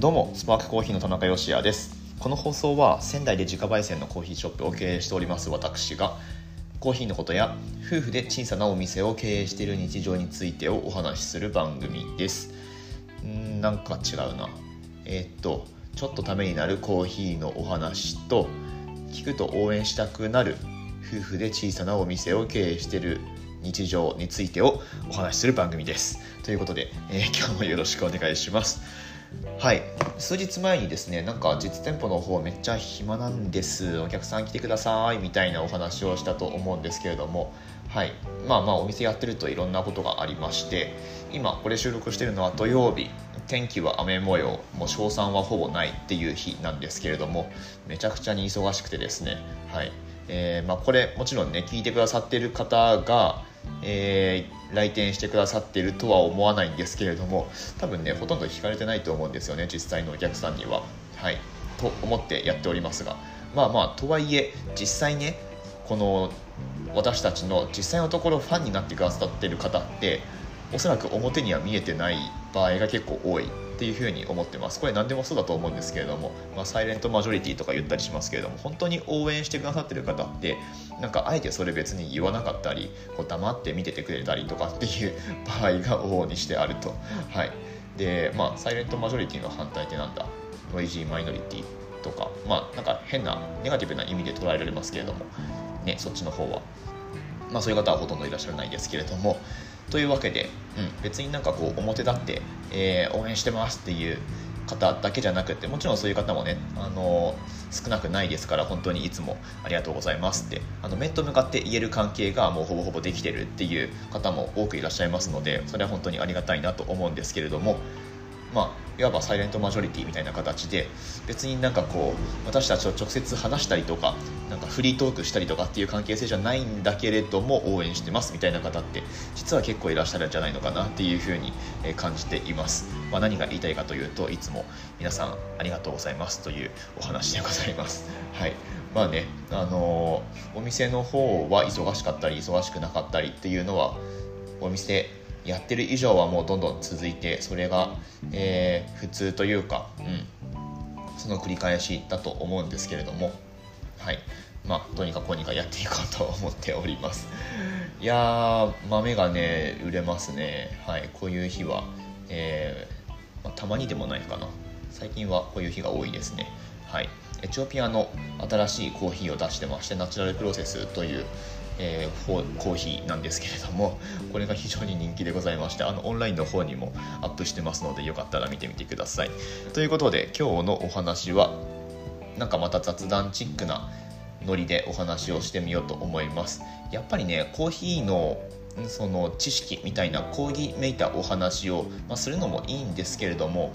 どうもスパークコーヒーの田中芳也です。この放送は仙台で自家焙煎のコーヒーショップを経営しております私がコーヒーのことや夫婦で小さなお店を経営している日常についてをお話しする番組です。んなんか違うな。えー、っとちょっとためになるコーヒーのお話と聞くと応援したくなる夫婦で小さなお店を経営している日常についてをお話しする番組です。ということで、えー、今日もよろしくお願いします。はい。数日前にですねなんか実店舗の方めっちゃ暇なんです。お客さん来てください。みたいなお話をしたと思うんですけれども。はい。まあまあお店やってるといろんなことがありまして。今これ収録してるのは土曜日。天気は雨模様。もう賞賛はほぼないっていう日なんですけれども。めちゃくちゃに忙しくてですね。はい。えー、まあ、これもちろんね聞いてくださってる方がえー、来店してくださっているとは思わないんですけれども多分ねほとんど聞かれてないと思うんですよね実際のお客さんには。はい。と思ってやっておりますが。まあまあとはいえ実際ねこの私たちの実際のところファンになってくださってる方っておそらく表には見えてない場合が結構多い。っていうふうに思ってます。これ何でもそうだと思うんですけれども、まあ、サイレントマジョリティとか言ったりしますけれども本当に応援してくださってる方ってなんかあえてそれ別に言わなかったりこう黙って見ててくれたりとかっていう 場合が往々にしてあると。はい。でまあサイレントマジョリティの反対ってなんだ？ノイジーマイノリティとか。まあなんか変なネガティブな意味で捉えられますけれども。ねそっちの方は。まあそういう方はほとんどいらっしゃらないですけれども。というわけで、うん、別になんかこう表立って、えー、応援してますっていう方だけじゃなくてもちろんそういう方もね、あのー、少なくないですから本当にいつもありがとうございますってあの面と向かって言える関係がもうほぼほぼできてるっていう方も多くいらっしゃいますのでそれは本当にありがたいなと思うんですけれどもまあいわばサイレントマジョリティみたいな形で別になんかこう私たちと直接話したりとかなんかフリートークしたりとかっていう関係性じゃないんだけれども応援してますみたいな方って実は結構いらっしゃるんじゃないのかなっていうふうに感じています、まあ、何が言いたいかというといつも皆さんありがとうございますというお話でございます。はい。まあねあのー、お店の方は忙しかったり忙しくなかったりっていうのはお店やってる以上はもうどんどん続いてそれが、えー、普通というか、うん、その繰り返しだと思うんですけれども。はい。まあとにかくこうにかやっていこうと思っております。いや豆がね売れますね。はい。こういう日は、えー、まあ、たまにでもないかな。最近はこういう日が多いですね。はい。エチオピアの新しいコーヒーを出してましてナチュラルプロセスという、えー、コーヒーなんですけれどもこれが非常に人気でございましてあのオンラインの方にもアップしてますのでよかったら見てみてください。ということで今日のお話はなんかまた雑談チックなノリでお話をしてみようと思います。やっぱりねコーヒーのその知識みたいな講義めいたお話を、まあ、するのもいいんですけれども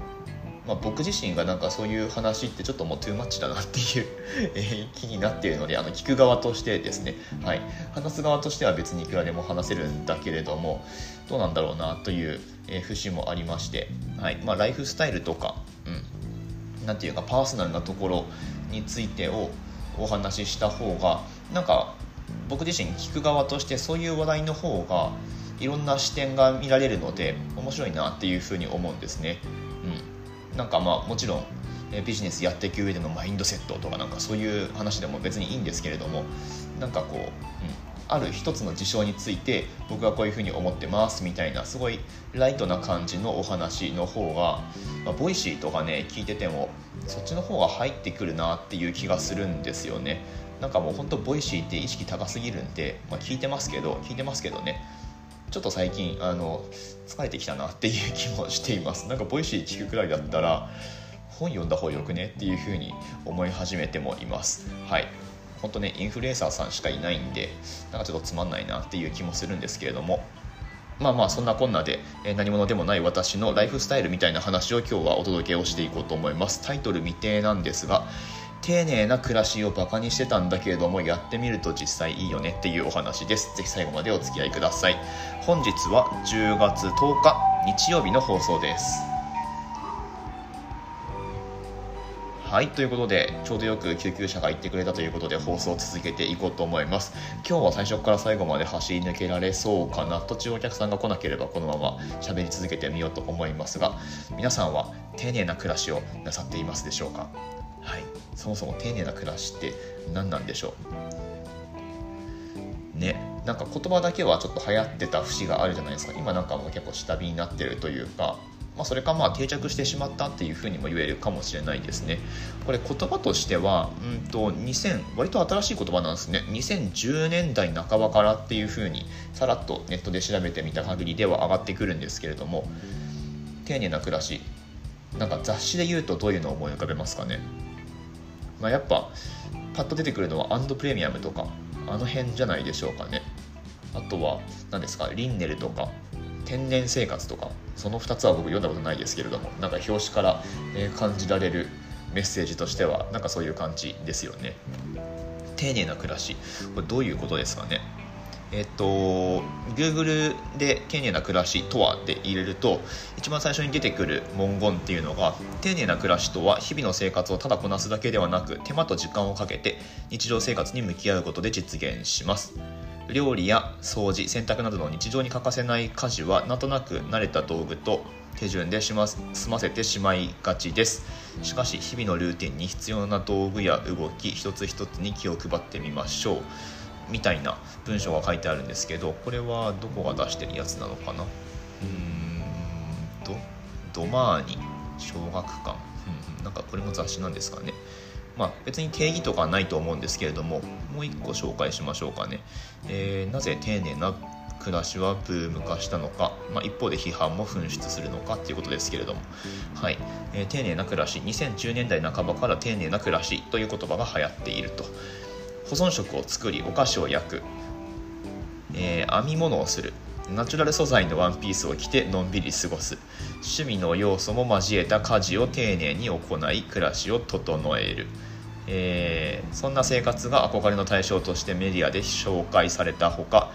まあ、僕自身がなんかそういう話ってちょっともうトゥーマッチだなっていう え気になっているのであの聞く側としてですね、はい、話す側としては別にいくらでも話せるんだけれどもどうなんだろうなという、え節もありまして、はい。まあ、ライフスタイルとか、うん、なていうかパーソナルなところについてをお話しした方がなんか僕自身聞く側としてそういう話題の方がいろんな視点が見られるので面白いなっていうふうに思うんですね。うん。なんかまあもちろんビジネスやっていく上でのマインドセットとかなんかそういう話でも別にいいんですけれどもなんかこう、うん、ある一つの事象について僕はこういうふうに思ってますみたいなすごいライトな感じのお話の方が、まあ、ボイシーとかね聞いててもそっちの方が入ってくるなっていう気がするんですよね。なんかもうほんとボイシーって意識高すぎるんで、まあ、聞いてますけど聞いてますけどね。ちょっと最近あの疲れてきたなっていう気もしています。なんかボイシー聞くくらいだったら本読んだ方がよくねっていうふうに思い始めてもいます。はい。本当ねインフルエンサーさんしかいないんでなんかちょっとつまんないなっていう気もするんですけれども。まあまあそんなこんなで、え何者でもない私のライフスタイルみたいな話を今日はお届けをしていこうと思います。タイトル未定なんですが丁寧な暮らしをバカにしてたんだけれどもやってみると実際いいよねっていうお話です。ぜひ最後までお付き合いください。本日は10月10日日曜日の放送です。はいということでちょうどよく救急車が行ってくれたということで放送を続けていこうと思います。今日は最初から最後まで走り抜けられそうかな途中お客さんが来なければこのまま喋り続けてみようと思いますが皆さんは丁寧な暮らしをなさっていますでしょうか？そもそも丁寧な暮らしって何なんでしょう？ねなんか言葉だけはちょっと流行ってた節があるじゃないですか今なんかもう結構下火になってるというかまあ、それかまあ定着してしまったっていうふうにも言えるかもしれないですね。これ言葉としては、うんと2000割と新しい言葉なんですね。2010年代半ばからっていうふうにさらっとネットで調べてみた限りでは上がってくるんですけれども、丁寧な暮らし、なんか雑誌で言うとどういうのを思い浮かべますかね？まあ、やっぱパッと出てくるのはアンドプレミアムとかあの辺じゃないでしょうかね。あとは何ですかリンネルとか天然生活とかその2つは僕読んだことないですけれどもなんか表紙から、え感じられるメッセージとしてはなんかそういう感じですよね。丁寧な暮らし。これどういうことですかね。えっと Google で丁寧な暮らしとはで入れると一番最初に出てくる文言っていうのが丁寧な暮らしとは日々の生活をただこなすだけではなく手間と時間をかけて日常生活に向き合うことで実現します。料理や掃除洗濯などの日常に欠かせない家事はなんとなく慣れた道具と手順で済ませてしまいがちです。しかし日々のルーティンに必要な道具や動き一つ一つに気を配ってみましょう。みたいな文章が書いてあるんですけどこれはどこが出してるやつなのかな？うーんとドマーニ小学館、うん、なんかこれも雑誌なんですかね。まあ、別に定義とかはないと思うんですけれどももう一個紹介しましょうかね、えー、なぜ丁寧な暮らしはブーム化したのか、まあ、一方で批判も噴出するのかっていうことですけれども、はい。えー、丁寧な暮らし。2010年代半ばから丁寧な暮らしという言葉が流行っていると。保存食を作りお菓子を焼く、えー、編み物をする。ナチュラル素材のワンピースを着てのんびり過ごす。趣味の要素も交えた家事を丁寧に行い暮らしを整える、えー、そんな生活が憧れの対象としてメディアで紹介されたほか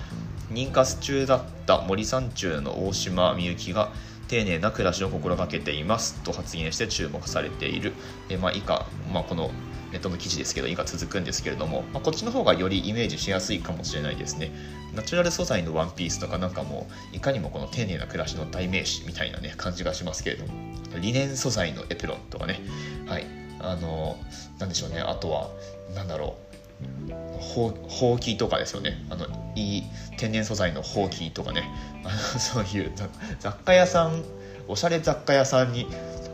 妊活中だった森三中の大島美幸が丁寧な暮らしを心がけていますと発言して注目されている、えー、まあ、以下、まあ、このネットの記事ですけど、以下続くんですけれども、まあ、こっちの方がよりイメージしやすいかもしれないですね。ナチュラル素材のワンピースとかなんかもう、いかにもこの丁寧な暮らしの代名詞みたいなね、感じがしますけれども、リネン素材のエプロンとかね、はい、あの、なんでしょうね、あとは、なんだろう、ほうきとかですよね。あのいい天然素材のほうきとかね。あのそういう雑貨屋さんおしゃれ雑貨屋さんに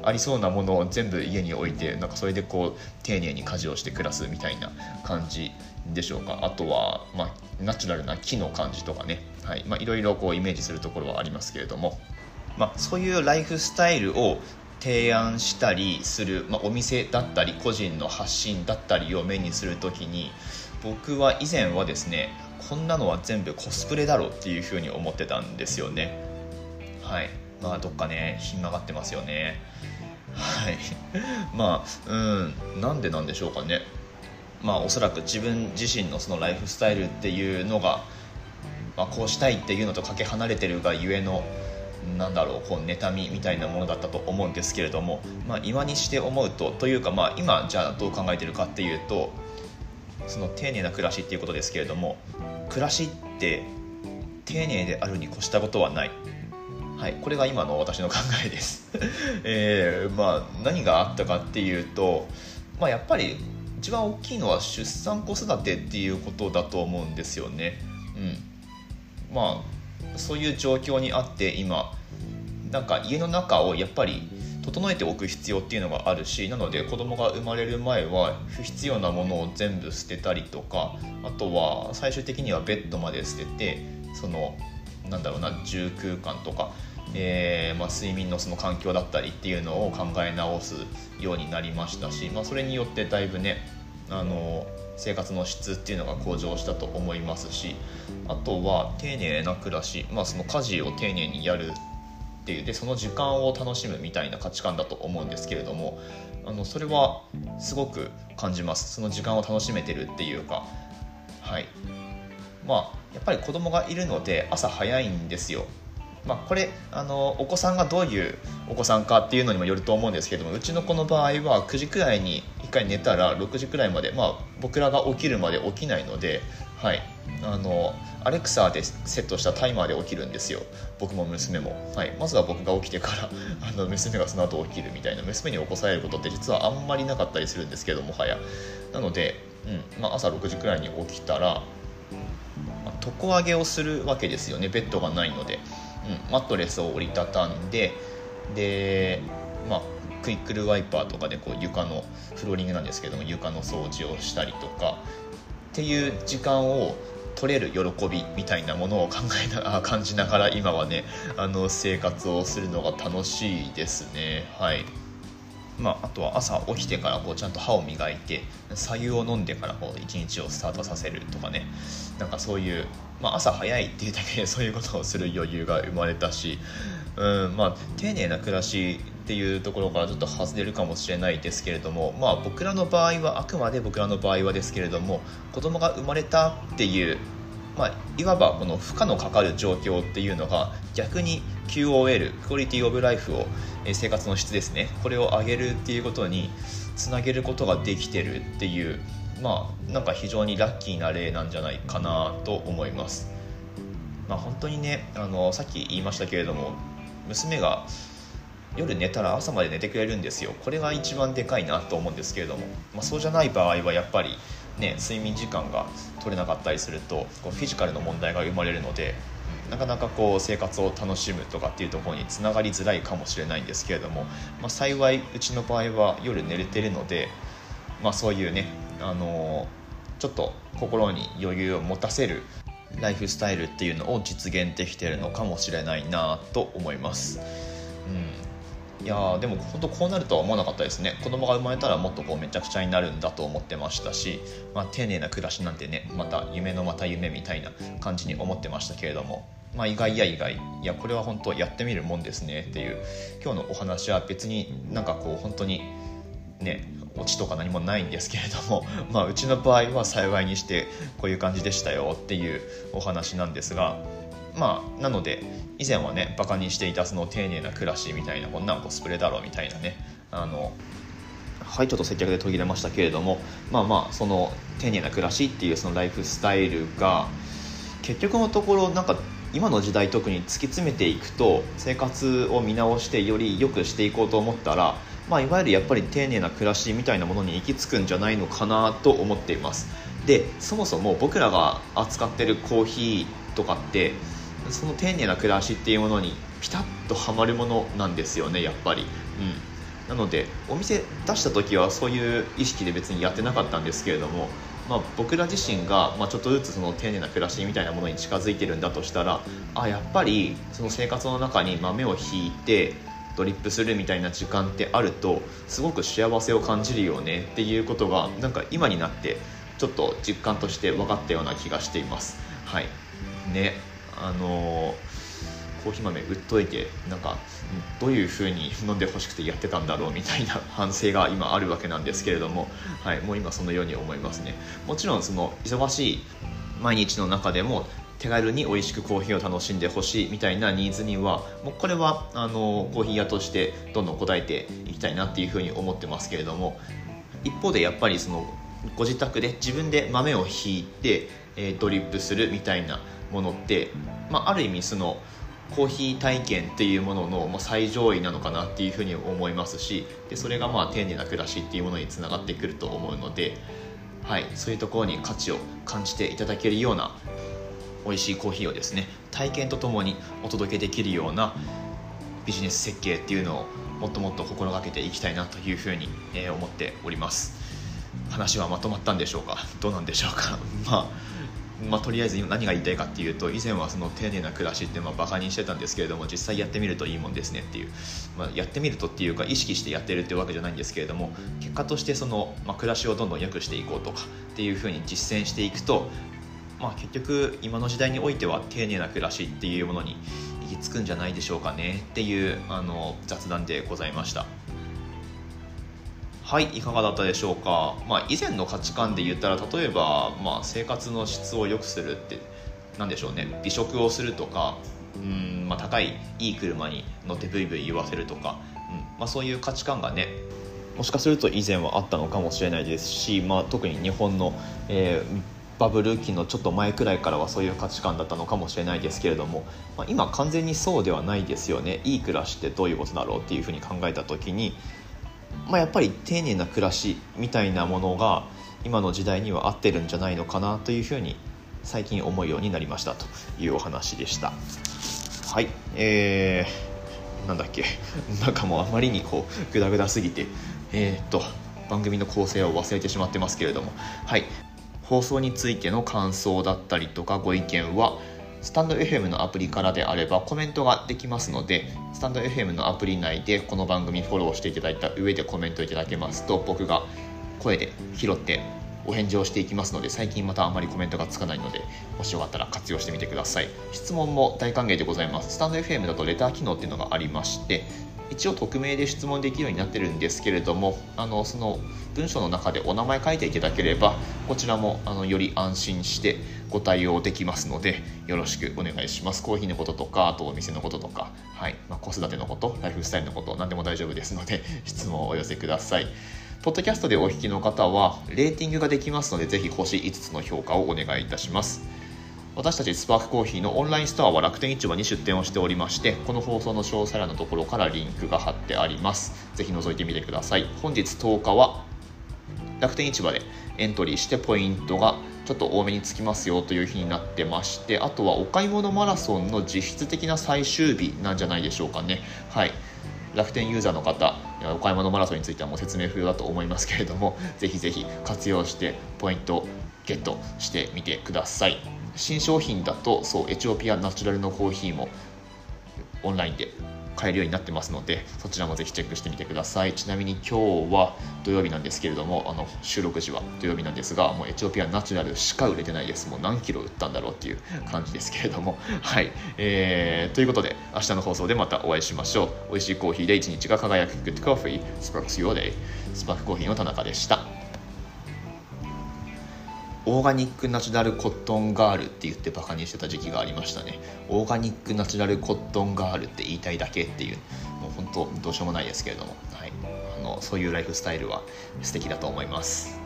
ありそうなものを全部家に置いてなんかそれでこう丁寧に家事をして暮らすみたいな感じでしょうか。あとは、まあ、ナチュラルな木の感じとかね、はい。まあ、いろいろこうイメージするところはありますけれども、まあ、そういうライフスタイルを提案したりする、まあ、お店だったり個人の発信だったりを目にする時に僕は以前はですねこんなのは全部コスプレだろうっていうふうに思ってたんですよね。はい。まあどっかねひん曲がってますよね。はい。まあうんなんでなんでしょうかね。まあおそらく自分自身のそのライフスタイルっていうのが、まあ、こうしたいっていうのとかけ離れてるがゆえのなんだろうこう妬みみたいなものだったと思うんですけれども、まあ、今にして思うとというか、まあ、今じゃあどう考えてるかっていうとその丁寧な暮らしっていうことですけれども暮らしって丁寧であるに越したことはない。はい、これが今の私の考えです、えー、まあ、何があったかっていうと、まあ、やっぱり一番大きいのは出産子育てっていうことだと思うんですよね。うん、まあそういう状況にあって今なんか家の中をやっぱり整えておく必要っていうのがあるしなので子供が生まれる前は不必要なものを全部捨てたりとかあとは最終的にはベッドまで捨ててそのなんだろうな住空間とか、えー、まあ、睡眠のその環境だったりっていうのを考え直すようになりましたし、まあ、それによってだいぶねあの生活の質っていうのが向上したと思いますしあとは丁寧な暮らし、まあ、その家事を丁寧にやるっていうでその時間を楽しむみたいな価値観だと思うんですけれどもあのそれはすごく感じます。その時間を楽しめてるっていうかはい。まあやっぱり子供がいるので朝早いんですよ。まあ、これあのお子さんがどういうお子さんかっていうのにもよると思うんですけどもうちの子の場合は9時くらいに1回寝たら6時くらいまで、まあ、僕らが起きるまで起きないのではい。あのアレクサでセットしたタイマーで起きるんですよ。僕も娘も、はい、まずは僕が起きてから あの娘がその後起きるみたいな。娘に起こされることって実はあんまりなかったりするんですけどもはやなので、うん。まあ、朝6時くらいに起きたら、床上げをするわけですよね。ベッドがないので、うん、マットレスを折りたたんででまあクイックルワイパーとかでこう床のフローリングなんですけども床の掃除をしたりとかっていう時間を取れる喜びみたいなものを考えな 感じながら今はねあの生活をするのが楽しいですね。はい。まあ、あとは朝起きてからこうちゃんと歯を磨いて白湯を飲んでからこう一日をスタートさせるとかね。なんかそういう、まあ、朝早いっていうだけで そういうことをする余裕が生まれたし、うんまあ、丁寧な暮らしっていうところからちょっと外れるかもしれないですけれども、まあ、僕らの場合はあくまで僕らの場合はですけれども子供が生まれたっていうまあ、いわばこの負荷のかかる状況っていうのが逆に QOL クオリティオブライフを生活の質ですねこれを上げるっていうことにつなげることができてるっていうまあなんか非常にラッキーな例なんじゃないかなと思います。まあ、本当にねあのさっき言いましたけれども娘が夜寝たら朝まで寝てくれるんですよこれが一番でかいなと思うんですけれども、まあ、そうじゃない場合はやっぱりね睡眠時間が取れなかったりするとこうフィジカルの問題が生まれるのでなかなかこう生活を楽しむとかっていうところにつながりづらいかもしれないんですけれども、まあ、幸いうちの場合は夜寝れてるので、まあ、そういうね、あのー、ちょっと心に余裕を持たせるライフスタイルっていうのを実現できてるのかもしれないなと思います。うん。いやでも本当こうなるとは思わなかったですね。子供が生まれたらもっとこうめちゃくちゃになるんだと思ってましたし、まあ、丁寧な暮らしなんてねまた夢のまた夢みたいな感じに思ってましたけれども、まあ、意外や意外。いやこれは本当やってみるもんですねっていう今日のお話は別になんかこう本当にねオチとか何もないんですけれども、まあ、うちの場合は幸いにしてこういう感じでしたよっていうお話なんですがまあなので以前はねバカにしていたその丁寧な暮らしみたいなこんなんコスプレだろうみたいなねあのはいちょっと接客で途切れましたけれどもまあまあその丁寧な暮らしっていうそのライフスタイルが結局のところなんか今の時代特に突き詰めていくと生活を見直してより良くしていこうと思ったら、まあ、いわゆるやっぱり丁寧な暮らしみたいなものに行き着くんじゃないのかなと思っています。でそもそも僕らが扱ってるコーヒーとかってその丁寧な暮らしっていうものにピタッとはまるものなんですよねやっぱり。うんなのでお店出した時はそういう意識で別にやってなかったんですけれども、まあ、僕ら自身が、まあ、ちょっとずつその丁寧な暮らしみたいなものに近づいてるんだとしたらあやっぱりその生活の中に豆をひいてドリップするみたいな時間ってあるとすごく幸せを感じるよねっていうことがなんか今になってちょっと実感として分かったような気がしています。はいねあのコーヒー豆売っといてなんかどういう風に飲んでほしくてやってたんだろうみたいな 反省が今あるわけなんですけれども、はい、もう今そのように思いますね。もちろんその忙しい毎日の中でも手軽に美味しくコーヒーを楽しんでほしいみたいなニーズにはもうこれはあのコーヒー屋としてどんどん応えていきたいなっていうふうに思ってますけれども一方でやっぱりそのご自宅で自分で豆をひいて、え、ドリップするみたいなものって、まあ、ある意味そのコーヒー体験っていうものの、ま最上位なのかなっていうふうに思いますしでそれがまあ丁寧な暮らしっていうものにつながってくると思うので、はい、そういうところに価値を感じていただけるような美味しいコーヒーをですね体験とともにお届けできるようなビジネス設計っていうのをもっともっと心がけていきたいなというふうに思っております。話はまとまったんでしょうか？どうなんでしょうか？まあまあ、とりあえず何が言いたいかっていうと以前はその丁寧な暮らしってまあバカにしてたんですけれども実際やってみるといいもんですねっていう、まあ、やってみるとっていうか意識してやってるっていうわけじゃないんですけれども結果としてその、まあ、暮らしをどんどん良くしていこうとかっていうふうに実践していくと、まあ、結局今の時代においては丁寧な暮らしっていうものに行き着くんじゃないでしょうかねっていうあの雑談でございました。はいいかがだったでしょうか、まあ、以前の価値観で言ったら例えば、まあ、生活の質を良くするって何でしょうね。美食をするとかうん、まあ、高いいい車に乗ってブイブイ言わせるとか、うんまあ、そういう価値観がねもしかすると以前はあったのかもしれないですし、まあ、特に日本の、えーバブル期のちょっと前くらいからはそういう価値観だったのかもしれないですけれども、まあ、今完全にそうではないですよね。いい暮らしってどういうことだろうっていうふうに考えた時に、まあ、やっぱり丁寧な暮らしみたいなものが今の時代には合ってるんじゃないのかなというふうに最近思うようになりましたというお話でした。はい。えー、なんだっけ？なんかもうあまりにこうグダグダすぎて。えー、っと番組の構成を忘れてしまってますけれども。はい。放送についての感想だったりとかご意見はスタンド FM のアプリからであればコメントができますのでスタンド FM のアプリ内でこの番組フォローしていただいた上でコメントいただけますと僕が声で拾ってお返事をしていきますので最近またあまりコメントがつかないのでもしよかったら活用してみてください。質問も大歓迎でございます。スタンド FM だとレター機能っていうのがありまして一応匿名で質問できるようになってるんですけれどもあのその文章の中でお名前書いていただければこちらもあのより安心してご対応できますのでよろしくお願いします。コーヒーのこととかあとお店のこととか、はい。まあ、子育てのことライフスタイルのこと何でも大丈夫ですので 質問をお寄せください。ポッドキャストでお聞きの方はレーティングができますのでぜひ星5つの評価をお願いいたします。私たちスパークコーヒーのオンラインストアは楽天市場に出店をしておりましてこの放送の詳細欄のところからリンクが貼ってあります。ぜひ覗いてみてください。本日10日は楽天市場でエントリーしてポイントがちょっと多めにつきますよという日になってましてあとはお買い物マラソンの実質的な最終日なんじゃないでしょうかね。はい。楽天ユーザーの方お買い物マラソンについてはもう説明不要だと思いますけれどもぜひぜひ活用してポイントゲットしてみてください。新商品だとそうエチオピアナチュラルのコーヒーもオンラインで買えるようになってますのでそちらもぜひチェックしてみてください。ちなみに今日は土曜日なんですけれどもあの収録時は土曜日なんですがもうエチオピアナチュラルしか売れてないです。もう何キロ売ったんだろうっていう感じですけれども。はい。えー、ということで明日の放送でまたお会いしましょう。美味しいコーヒーで一日が輝く。Good Coffee Sparks Your Day スパークコーヒーの田中でした。オーガニックナチュラルコットンガールって言ってバカにしてた時期がありましたね。オーガニックナチュラルコットンガールって言いたいだけっていう。もう本当どうしようもないですけれども、はい、あのそういうライフスタイルは素敵だと思います。